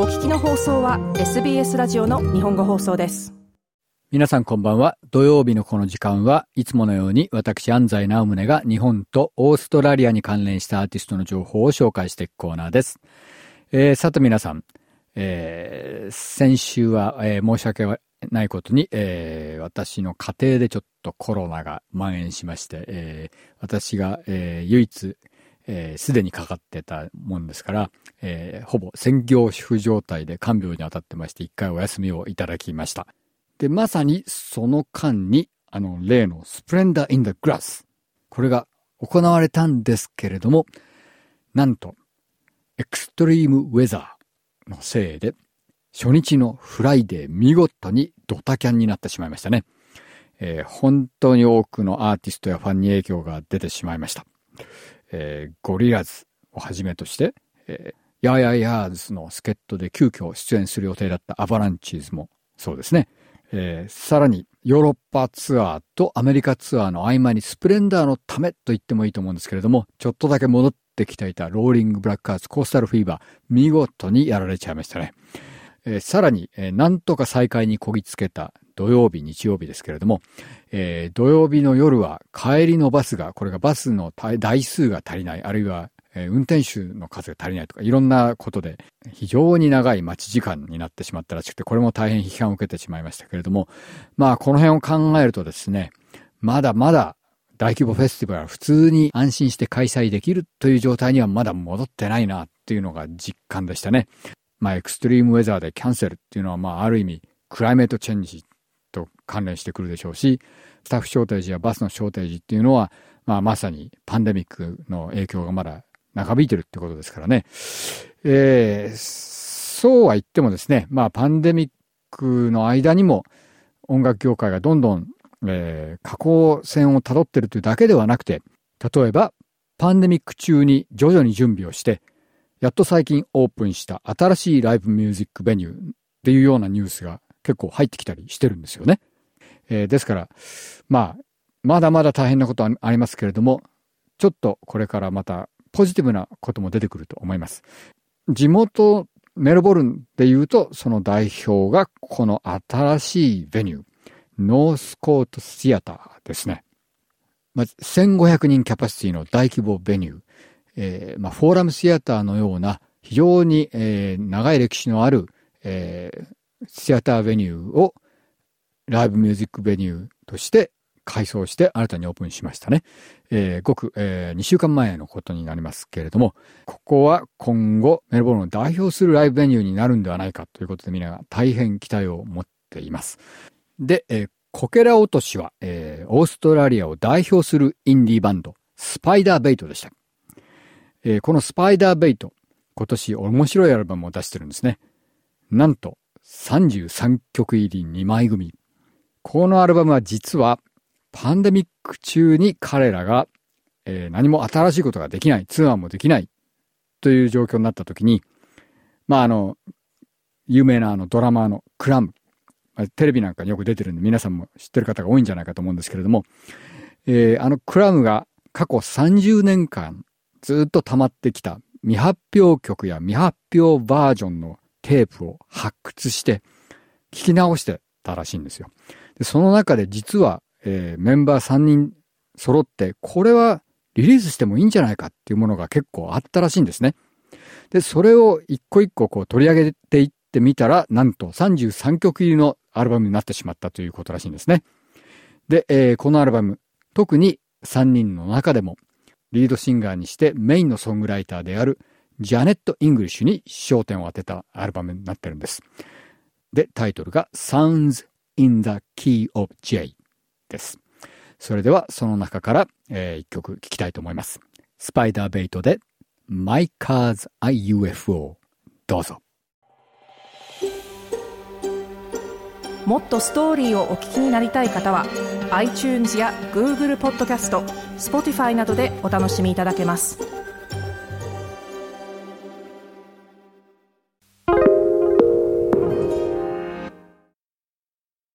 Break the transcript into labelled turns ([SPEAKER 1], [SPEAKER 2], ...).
[SPEAKER 1] お聞きの放送は SBS ラジオの日本語放送です
[SPEAKER 2] 皆さんこんばんは。土曜日のこの時間はいつものように私安西直宗が日本とオーストラリアに関連したアーティストの情報を紹介していくコーナーです。えー、さて皆さん、えー、先週は、えー、申し訳ないことに、えー、私の家庭でちょっとコロナが蔓延しまして、えー、私が、えー、唯一、えー、で、にかかってたもんですから、えー、ほぼ専業主婦状態で看病に当たってまして、一回お休みをいただきました。で、まさにその間に、あの、例の Splendour in the Grass。これが行われたんですけれども、なんと、 extreme weather のせいで、初日の Friday 見事にドタキャンになってしまいましたね。えー、本当に多くのアーティストやファンに影響が出てしまいました。えー、ゴリラズをはじめとして、えー、ヤーヤーヤーズの助っ人で急遽出演する予定だったアバランチーズもそうですね。えー、さらにヨーロッパツアーとアメリカツアーの合間にスプレンダーのためと言ってもいいと思うんですけれども、ちょっとだけ戻ってきていたローリングブラックアーツコースタルフィーバー、見事にやられちゃいましたね。えー、さらに、えー、なんとか再開にこぎつけた土曜日、日曜日ですけれども、えー、土曜日の夜は帰りのバスが、これがバスの台数が足りない、あるいはえ運転手の数が足りないとか、いろんなことで、非常に長い待ち時間になってしまったらしくて、これも大変批判を受けてしまいましたけれども、まあ、この辺を考えるとですね、まだまだ大規模フェスティバルは普通に安心して開催できるという状態にはまだ戻ってないなっていうのが実感でしたね。まあ、エクストリームウェザーでキャンセルっていうのは、まあ、ある意味、クライメートチェンジと関連してくるでしょうし、スタッフショーテージやバスのショーテージっていうのは、まあ、まさにパンデミックの影響がまだ長引いてるってことですからね。えー、そうは言ってもですね、まあパンデミックの間にも音楽業界がどんどん、えー、下降線を辿ってるというだけではなくて、例えばパンデミック中に徐々に準備をして、やっと最近オープンした新しいライブミュージックベニューっていうようなニュースが結構入ってきたりしてるんですよね。えー、ですから、まあ、まだまだ大変なことはありますけれども、ちょっとこれからまたポジティブなことも出てくると思います。地元メルボルンで言うと、その代表がこの新しいベニュー、ノースコートシアターですね。まあ、1500人キャパシティの大規模ベニュー、えーまあ、フォーラムシアターのような非常に、えー、長い歴史のある、えー、シアターベニューをライブミュージックベニューとして改装して新たにオープンしましたね。えー、ごく、えー、2週間前のことになりますけれども、ここは今後メルボルンを代表するライブベニューになるんではないかということでみんなが大変期待を持っています。で、えー、コケラ落としは、えー、オーストラリアを代表するインディーバンド、スパイダーベイトでした。えー、このスパイダーベイト、今年面白いアルバムを出してるんですね。なんと33曲入り2枚組。このアルバムは実はパンデミック中に彼らが、えー、何も新しいことができない、ツアーもできないという状況になった時に、まああの、有名なあのドラマーのクラム、テレビなんかによく出てるんで皆さんも知ってる方が多いんじゃないかと思うんですけれども、えー、あのクラムが過去30年間ずっと溜まってきた未発表曲や未発表バージョンのテープを発掘して聞き直してたらしいんですよ。でその中で実はえー、メンバー3人揃って、これはリリースしてもいいんじゃないかっていうものが結構あったらしいんですね。で、それを一個一個こう取り上げていってみたら、なんと33曲入りのアルバムになってしまったということらしいんですね。で、えー、このアルバム、特に3人の中でも、リードシンガーにしてメインのソングライターであるジャネット・イングリッシュに焦点を当てたアルバムになってるんです。で、タイトルが Sounds in the Key of J です。それではその中から、えー、一曲聴きたいと思います。スパイダーベイトで My Car's a UFO どうぞ。
[SPEAKER 1] もっとストーリーをお聞きになりたい方は iTunes や Google ポッドキャスト Spotify などでお楽しみいただけます。